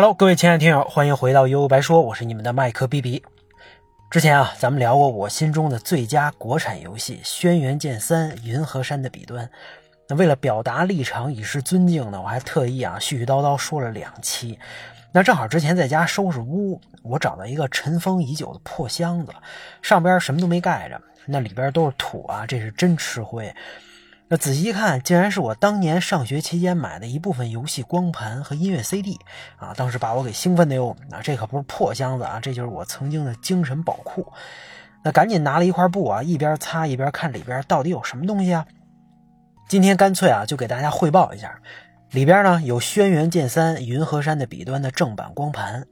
Hello，各位亲爱的听友，欢迎回到悠悠白说，我是你们的麦克 B B。之前啊，咱们聊过我心中的最佳国产游戏《轩辕剑三：云和山的彼端》。那为了表达立场，以示尊敬呢，我还特意啊絮絮叨叨说了两期。那正好之前在家收拾屋，我找到一个尘封已久的破箱子，上边什么都没盖着，那里边都是土啊，这是真吃灰。那仔细一看，竟然是我当年上学期间买的一部分游戏光盘和音乐 CD 啊！当时把我给兴奋的哟。那这可不是破箱子啊，这就是我曾经的精神宝库。那赶紧拿了一块布啊，一边擦一边看里边到底有什么东西啊。今天干脆啊，就给大家汇报一下，里边呢有《轩辕剑三：云和山的彼端》的正版光盘。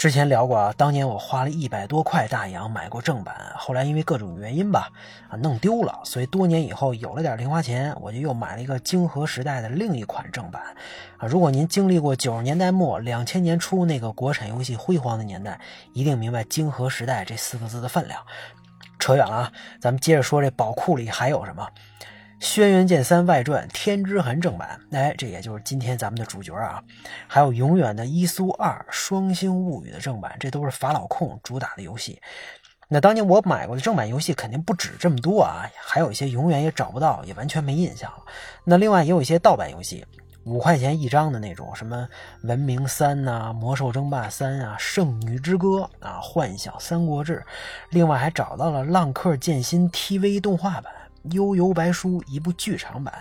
之前聊过啊，当年我花了一百多块大洋买过正版，后来因为各种原因吧，啊弄丢了，所以多年以后有了点零花钱，我就又买了一个晶河时代的另一款正版。啊，如果您经历过九十年代末、两千年初那个国产游戏辉煌的年代，一定明白“晶河时代”这四个字的分量。扯远了啊，咱们接着说这宝库里还有什么。《轩辕剑三外传：天之痕》正版，哎，这也就是今天咱们的主角啊。还有永远的伊苏二双星物语的正版，这都是法老控主打的游戏。那当年我买过的正版游戏肯定不止这么多啊，还有一些永远也找不到，也完全没印象了。那另外也有一些盗版游戏，五块钱一张的那种，什么《文明三》呐，《魔兽争霸三》啊，《圣女之歌》啊，《幻想三国志》。另外还找到了《浪客剑心》TV 动画版。幽游白书一部剧场版，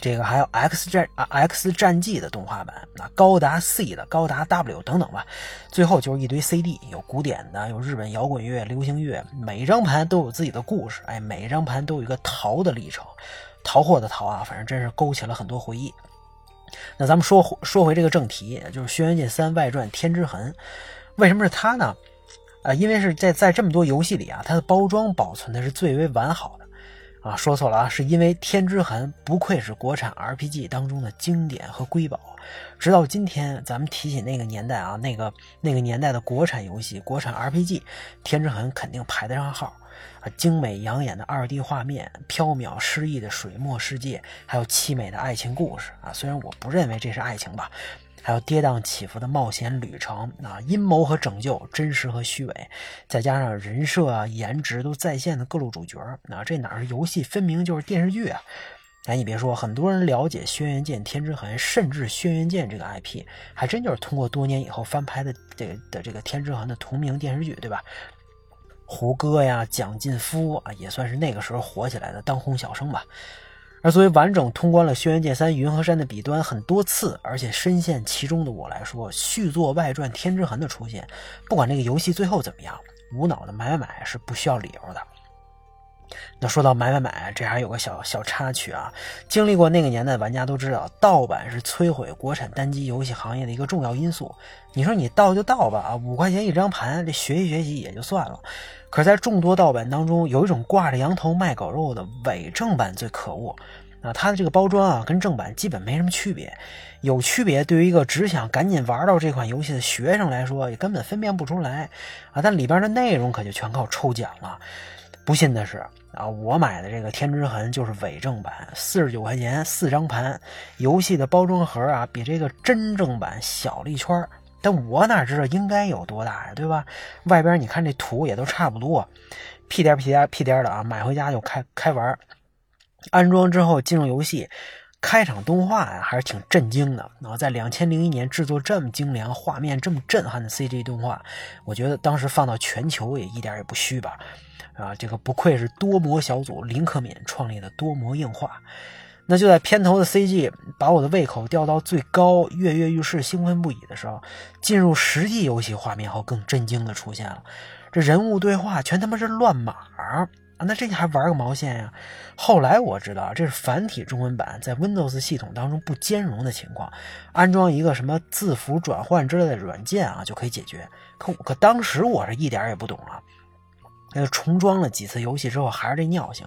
这个还有 X 战啊 X 战记的动画版，那高达 C 的高达 W 等等吧，最后就是一堆 CD，有古典的，有日本摇滚乐、流行乐，每一张盘都有自己的故事，哎，每一张盘都有一个淘的历程，淘货的淘啊，反正真是勾起了很多回忆。那咱们说说回这个正题，就是《轩辕剑三外传：天之痕》，为什么是它呢？啊，因为是在在这么多游戏里啊，它的包装保存的是最为完好。啊，说错了啊，是因为《天之痕》不愧是国产 RPG 当中的经典和瑰宝。直到今天，咱们提起那个年代啊，那个那个年代的国产游戏、国产 RPG，《天之痕》肯定排得上号。啊，精美养眼的 2D 画面，飘渺诗意的水墨世界，还有凄美的爱情故事啊。虽然我不认为这是爱情吧。还有跌宕起伏的冒险旅程啊，阴谋和拯救，真实和虚伪，再加上人设啊、颜值都在线的各路主角啊，这哪是游戏，分明就是电视剧啊！哎，你别说，很多人了解《轩辕剑天之痕》，甚至《轩辕剑》这个 IP，还真就是通过多年以后翻拍的这个的这个《天之痕》的同名电视剧，对吧？胡歌呀、蒋劲夫啊，也算是那个时候火起来的当红小生吧。而作为完整通关了《轩辕剑三：云和山的笔端》很多次，而且深陷其中的我来说，续作外传《天之痕》的出现，不管这个游戏最后怎么样，无脑的买买买是不需要理由的。那说到买买买，这还有个小小插曲啊。经历过那个年代的玩家都知道，盗版是摧毁国产单机游戏行业的一个重要因素。你说你盗就盗吧，啊，五块钱一张盘，这学习学习也就算了。可是，在众多盗版当中，有一种挂着羊头卖狗肉的伪正版最可恶。啊，它的这个包装啊，跟正版基本没什么区别。有区别，对于一个只想赶紧玩到这款游戏的学生来说，也根本分辨不出来啊。但里边的内容可就全靠抽奖了。不信的是啊，我买的这个《天之痕》就是伪正版，四十九块钱四张盘，游戏的包装盒啊比这个真正版小了一圈但我哪知道应该有多大呀，对吧？外边你看这图也都差不多，屁颠屁颠屁颠的啊，买回家就开开玩。安装之后进入游戏，开场动画呀还是挺震惊的啊！在两千零一年制作这么精良、画面这么震撼的 CG 动画，我觉得当时放到全球也一点也不虚吧。啊，这个不愧是多模小组林克敏创立的多模硬化。那就在片头的 CG 把我的胃口吊到最高、跃跃欲试、兴奋不已的时候，进入实际游戏画面后，更震惊的出现了。这人物对话全他妈是乱码！那这你还玩个毛线呀？后来我知道这是繁体中文版在 Windows 系统当中不兼容的情况，安装一个什么字符转换之类的软件啊就可以解决。可可当时我是一点也不懂啊。那重装了几次游戏之后，还是这尿性。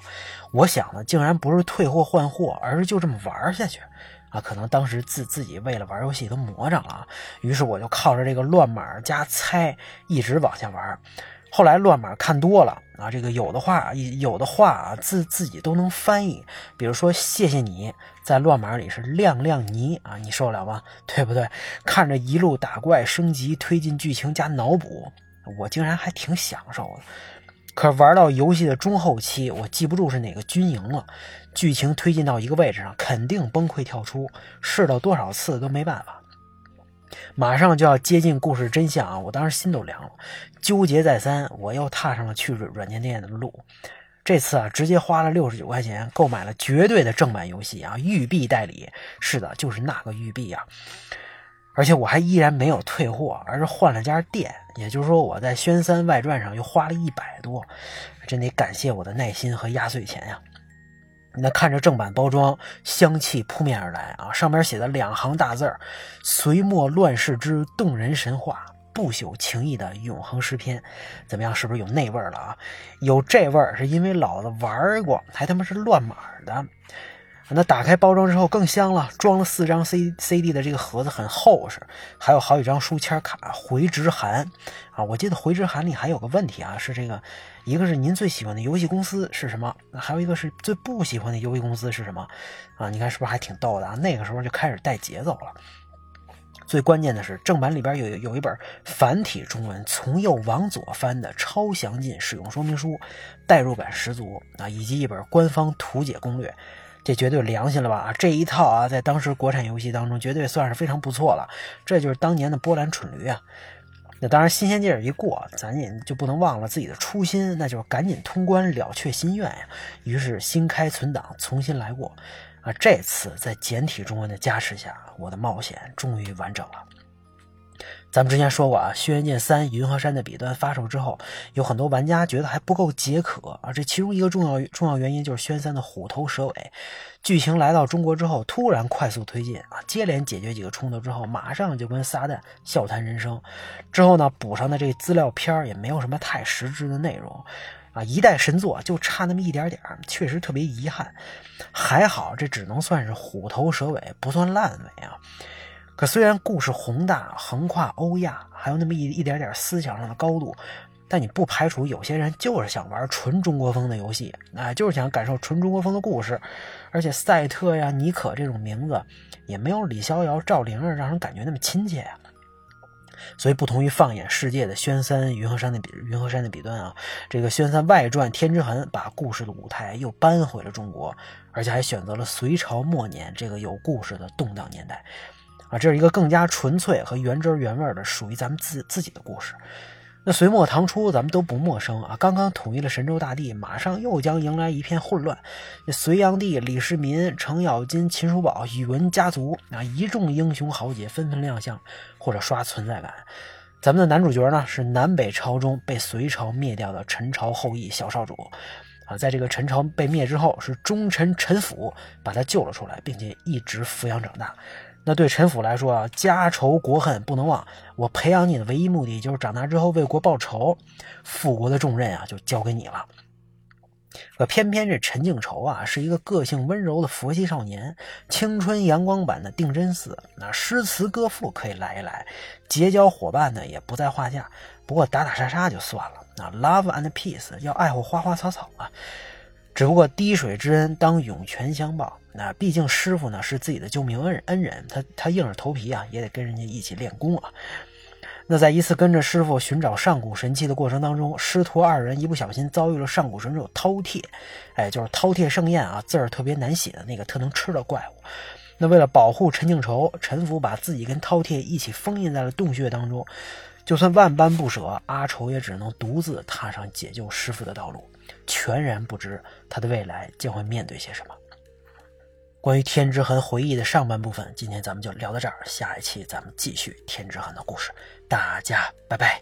我想呢，竟然不是退货换货，而是就这么玩下去啊！可能当时自自己为了玩游戏都魔怔了，于是我就靠着这个乱码加猜，一直往下玩。后来乱码看多了啊，这个有的话有的话啊自自己都能翻译，比如说谢谢你在乱码里是亮亮泥啊，你受得了吗？对不对？看着一路打怪升级推进剧情加脑补，我竟然还挺享受的。可玩到游戏的中后期，我记不住是哪个军营了，剧情推进到一个位置上，肯定崩溃跳出，试到多少次都没办法。马上就要接近故事真相啊！我当时心都凉了，纠结再三，我又踏上了去软软件店的路。这次啊，直接花了六十九块钱购买了绝对的正版游戏啊，育碧代理。是的，就是那个育碧啊！而且我还依然没有退货，而是换了家店。也就是说，我在《宣三外传》上又花了一百多，真得感谢我的耐心和压岁钱呀！那看着正版包装，香气扑面而来啊！上面写的两行大字儿：“隋末乱世之动人神话，不朽情谊的永恒诗篇。”怎么样？是不是有那味儿了啊？有这味儿，是因为老子玩过，还他妈是乱码的。那打开包装之后更香了，装了四张 C C D 的这个盒子很厚实，还有好几张书签卡回执函啊！我记得回执函里还有个问题啊，是这个，一个是您最喜欢的游戏公司是什么？还有一个是最不喜欢的游戏公司是什么？啊，你看是不是还挺逗的啊？那个时候就开始带节奏了。最关键的是正版里边有有一本繁体中文从右往左翻的超详尽使用说明书，代入感十足啊，以及一本官方图解攻略。这绝对良心了吧？这一套啊，在当时国产游戏当中，绝对算是非常不错了。这就是当年的波兰蠢驴啊！那当然，新鲜劲儿一过，咱也就不能忘了自己的初心，那就是赶紧通关了却心愿呀。于是新开存档，重新来过。啊，这次在简体中文的加持下，我的冒险终于完整了。咱们之前说过啊，《轩辕剑三：云和山的彼端》发售之后，有很多玩家觉得还不够解渴啊。这其中一个重要重要原因就是轩辕三的虎头蛇尾，剧情来到中国之后突然快速推进啊，接连解决几个冲突之后，马上就跟撒旦笑谈人生。之后呢，补上的这资料片也没有什么太实质的内容啊，一代神作就差那么一点点确实特别遗憾。还好这只能算是虎头蛇尾，不算烂尾啊。可虽然故事宏大，横跨欧亚，还有那么一一点点思想上的高度，但你不排除有些人就是想玩纯中国风的游戏，啊，就是想感受纯中国风的故事。而且赛特呀、妮可这种名字，也没有李逍遥、赵灵儿让人感觉那么亲切呀。所以，不同于放眼世界的宣三、云和山的比云和山的笔端啊，这个宣三外传《天之痕》把故事的舞台又搬回了中国，而且还选择了隋朝末年这个有故事的动荡年代。啊，这是一个更加纯粹和原汁原味的属于咱们自自己的故事。那隋末唐初，咱们都不陌生啊。刚刚统一了神州大地，马上又将迎来一片混乱。隋炀帝、李世民、程咬金、秦叔宝、宇文家族啊，一众英雄豪杰纷纷亮相，或者刷存在感。咱们的男主角呢，是南北朝中被隋朝灭掉的陈朝后裔小少主啊。在这个陈朝被灭之后，是忠臣陈府把他救了出来，并且一直抚养长大。那对陈府来说啊，家仇国恨不能忘。我培养你的唯一目的就是长大之后为国报仇，复国的重任啊就交给你了。可偏偏这陈靖仇啊是一个个性温柔的佛系少年，青春阳光版的定真寺。那诗词歌赋可以来一来，结交伙伴呢也不在话下。不过打打杀杀就算了。那 love and peace 要爱护花花草草啊。只不过滴水之恩当涌泉相报，那毕竟师傅呢是自己的救命恩恩人，他他硬着头皮啊也得跟人家一起练功啊。那在一次跟着师傅寻找上古神器的过程当中，师徒二人一不小心遭遇了上古神兽饕餮，哎，就是饕餮盛宴啊，字儿特别难写的那个特能吃的怪物。那为了保护陈靖仇，陈福把自己跟饕餮一起封印在了洞穴当中，就算万般不舍，阿愁也只能独自踏上解救师傅的道路。全然不知他的未来将会面对些什么。关于天之痕回忆的上半部分，今天咱们就聊到这儿。下一期咱们继续天之痕的故事，大家拜拜。